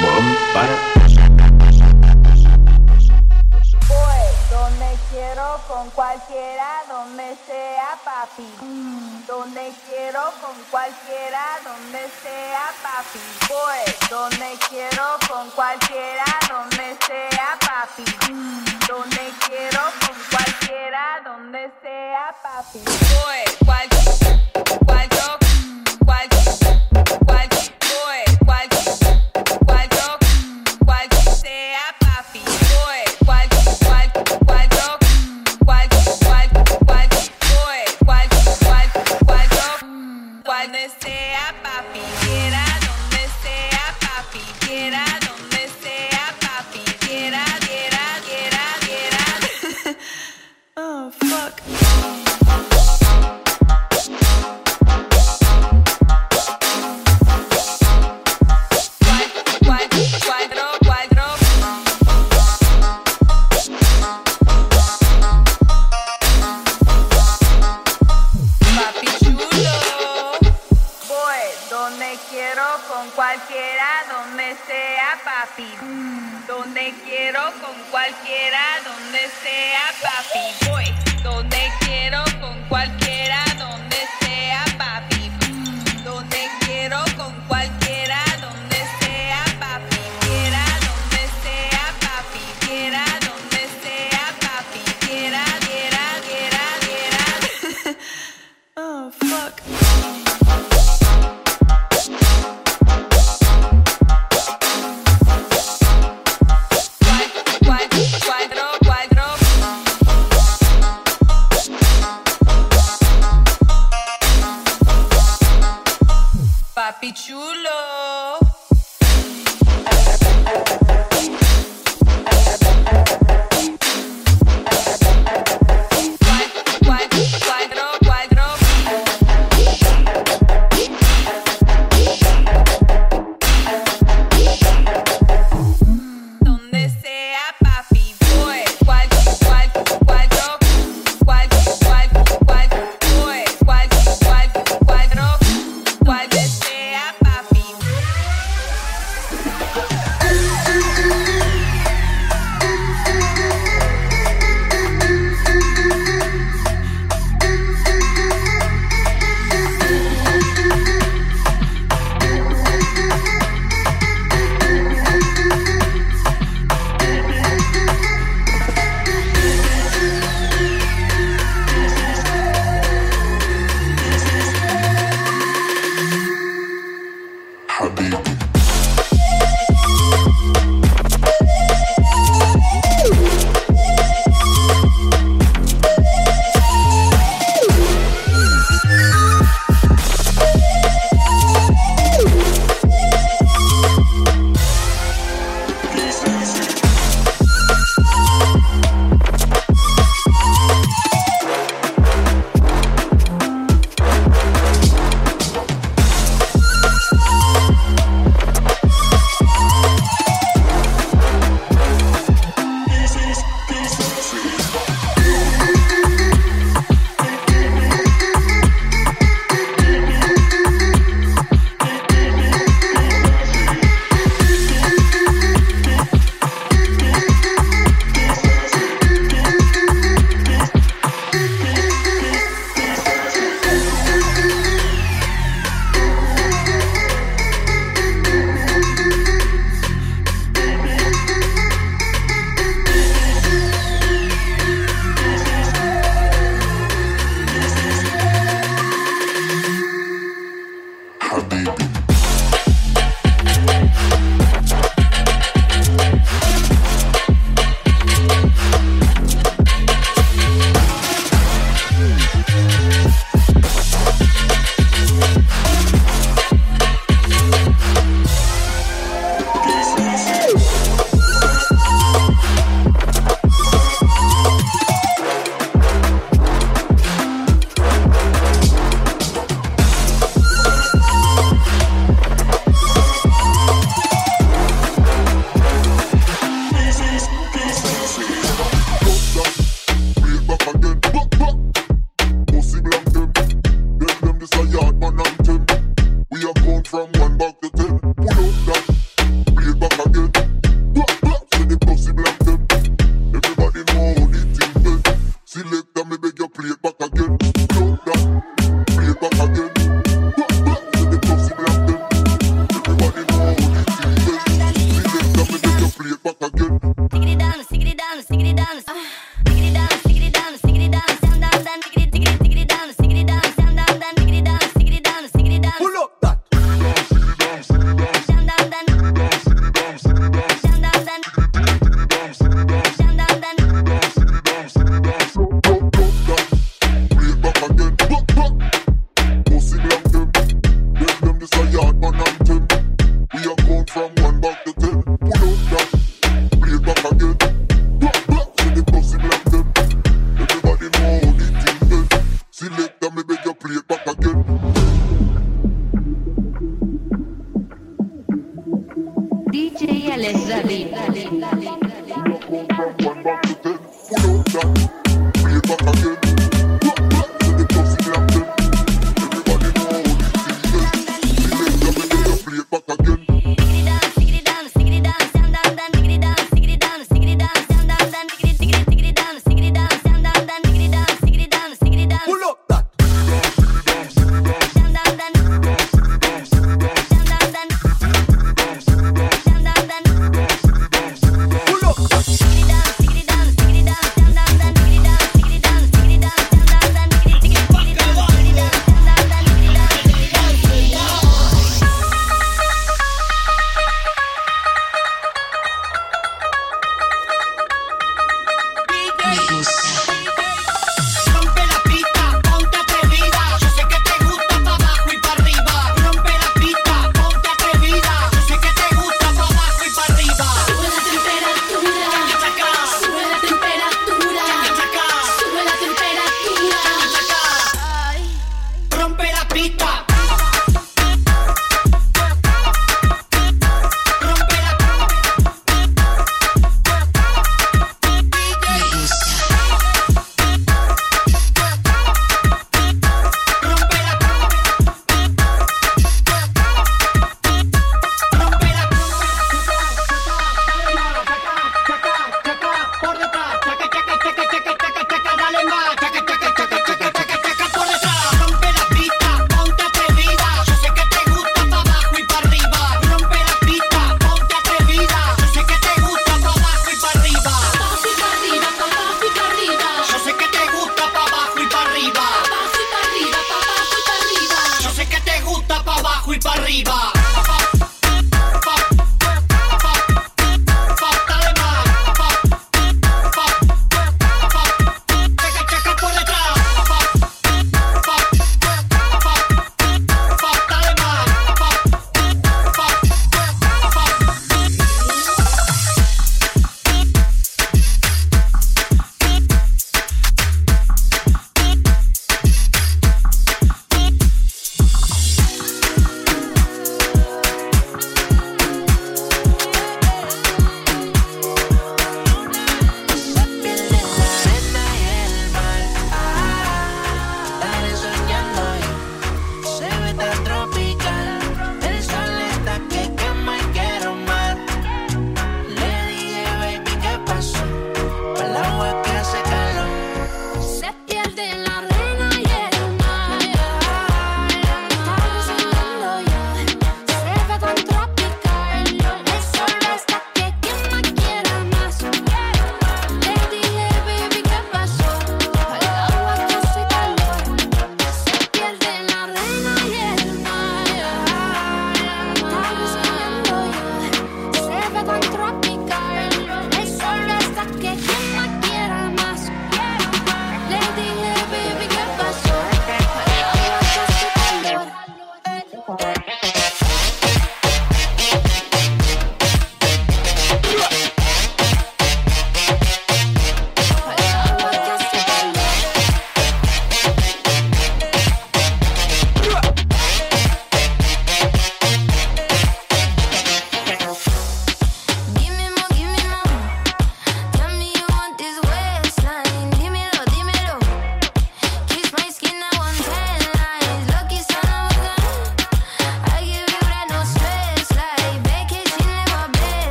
Morón para. Voy donde quiero con cualquiera, donde sea papi. Donde quiero con cualquiera, donde sea papi. Donde quiero con Ross.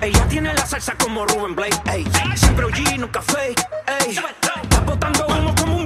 Ella tiene la salsa como Ruben Blake. Ey. Siempre OG, nunca fake. Ey. Está botando humo como un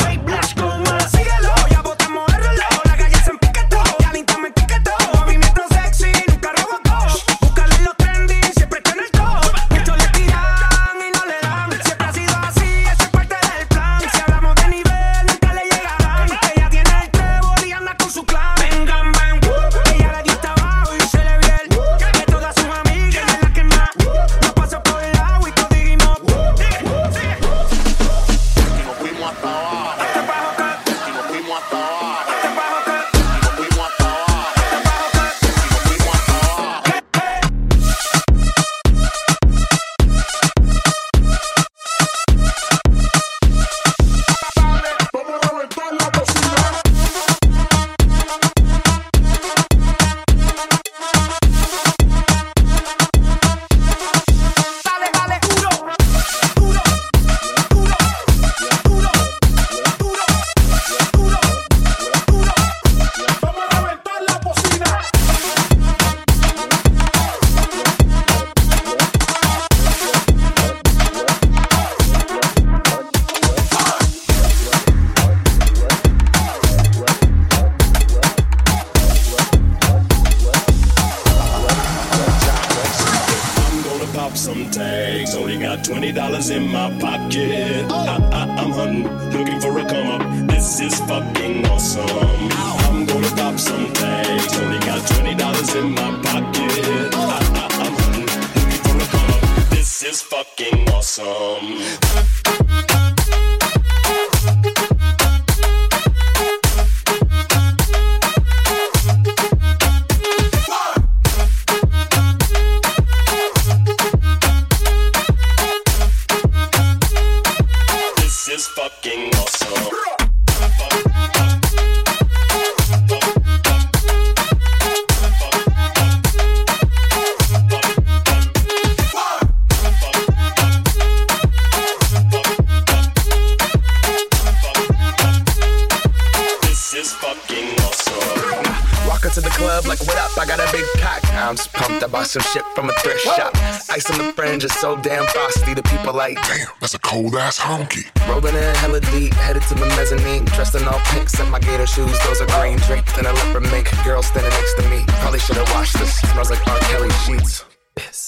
fucking awesome. I'm gonna pop some tags. Only got twenty dollars in my Walk into the club like, what up? I got a big cock. I'm just pumped. I bought some shit from a thrift shop. Ice on the fringe is so damn frosty. The people like, Damn, that's a cold ass honky. rolling in hella deep, headed to the mezzanine. Dressed in all pink, set my gator shoes. Those are green draped in a leopard mink. Girl standing next to me. Probably should have washed this. Smells like R. Kelly sheets. Piss.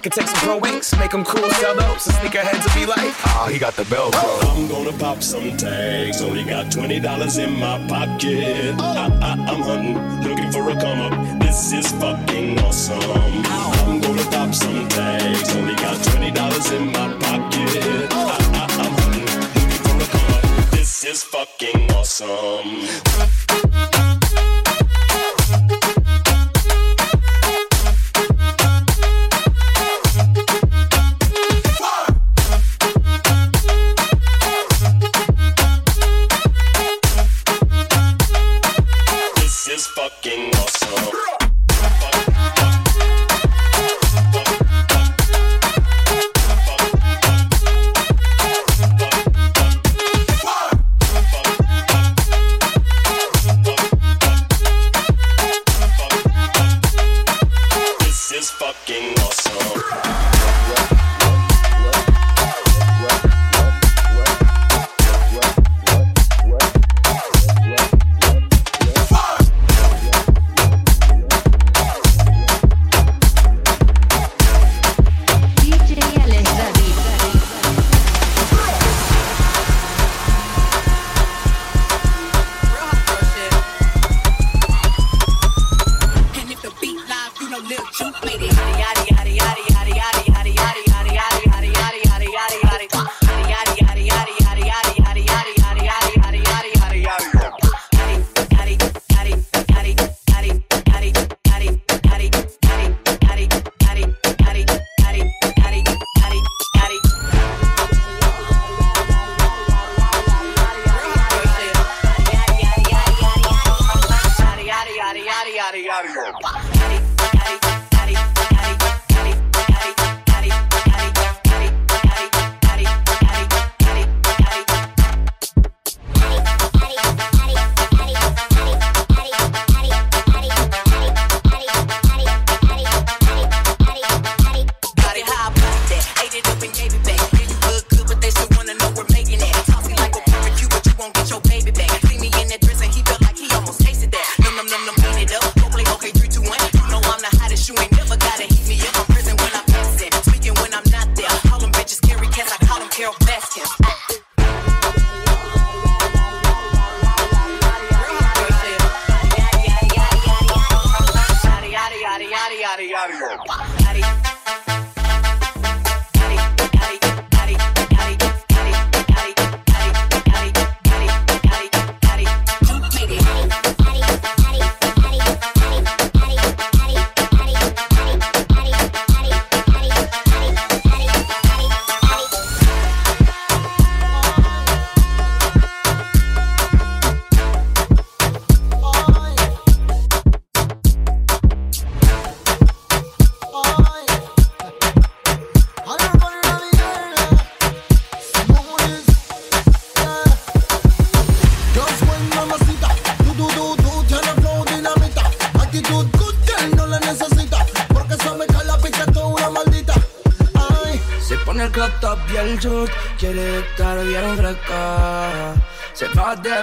could take some pro wings, make them cool, sell those. So sneakerheads will be like, oh, he got the bell. I'm gonna pop some tags. Only got twenty dollars in my pocket. Oh. I, I, I'm hunting, looking for a come up. This is fucking awesome. I'm gonna pop some tags. Only got twenty dollars in my pocket. Oh. I, I, I'm hunting, looking for a come up. This is fucking awesome.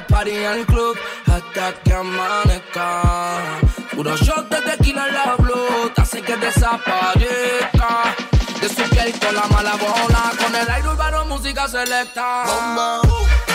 party al club hasta que amanezca. Puro shot de tequila en la bluta, hace que desaparezca. De su piel con la mala bola, con el aire urbano música selecta. Bomba.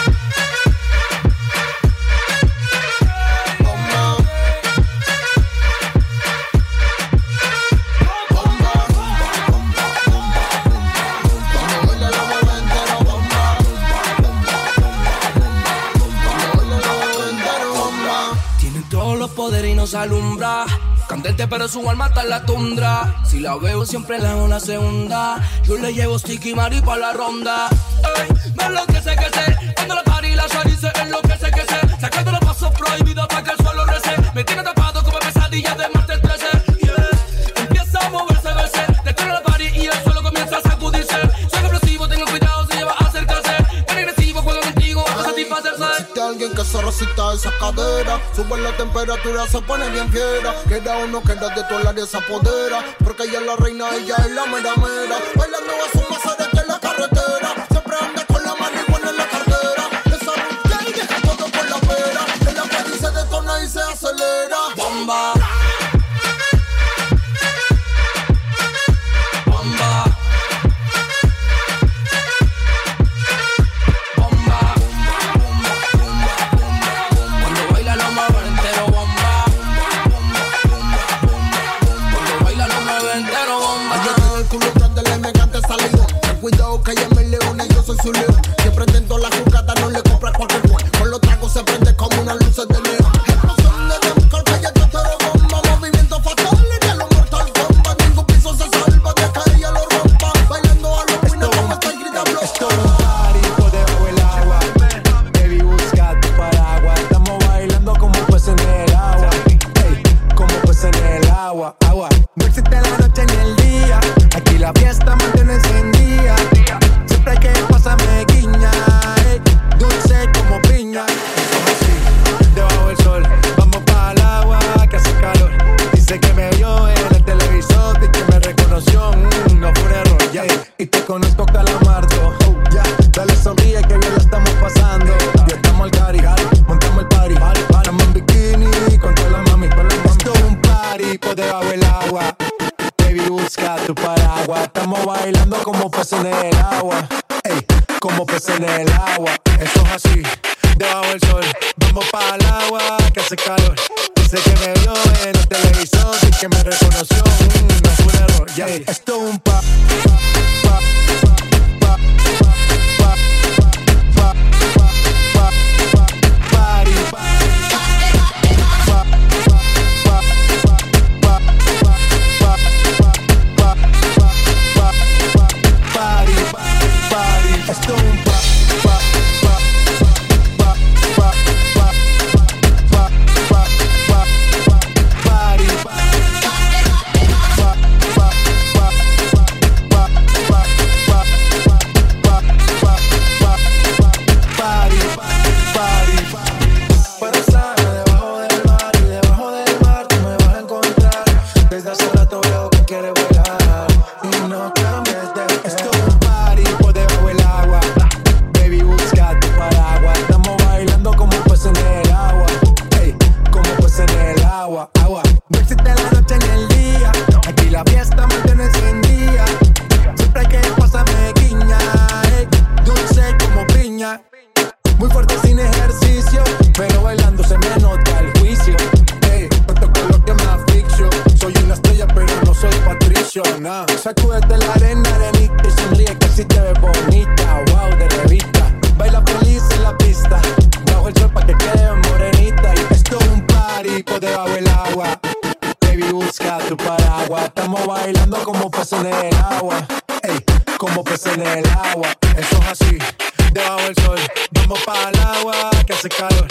nos alumbra. Candente, pero su alma está en la tundra. Si la veo, siempre la ola se hunda. Yo le llevo sticky mari pa' la ronda. Ey, me enloquece que sé. Cuando la pari la shari se enloquece. alguien que se resista a esa cadera. Sube la temperatura, se pone bien fiera. Queda uno que de tu área se apodera. Porque ella es la reina, ella es la mera mera. Bailando a su mazarete en la carretera. como peces en el agua. Ey, como peces en el agua. Esto es así, debajo del sol. Vamos para el agua, que hace calor. Dice que me vio en el televisor y que me reconoció. Mm, no fue un error. Yeah. Esto es un pa. Funciona. Sacúdete la arena, arenita y sonríe que si te ves bonita. Wow, de revista. Baila feliz en la pista. Bajo el sol pa' que quede morenita. Y esto es un party por debajo del agua. Baby, busca tu paraguas. Estamos bailando como peces en el agua. Ey, como peces en el agua. Eso es así, debajo del sol. Vamos para el agua que hace calor.